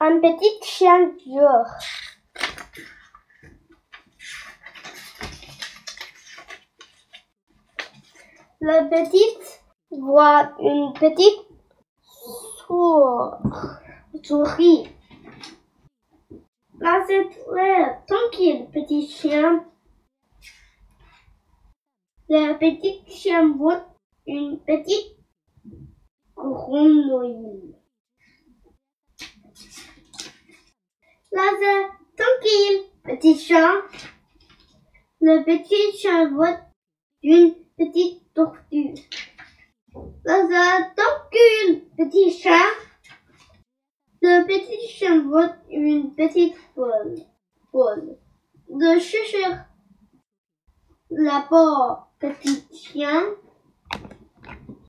Un petit chien dort. La petite voit une petite souris. Là, c'est très tranquille, petit chien. Le petit chien voit une petite grenouille. C'est tranquille, petit chien. Le petit chien voit une petite tortue. C'est tranquille, petit chien. Le petit chien voit une petite poule. poule. De la pauvre petit chien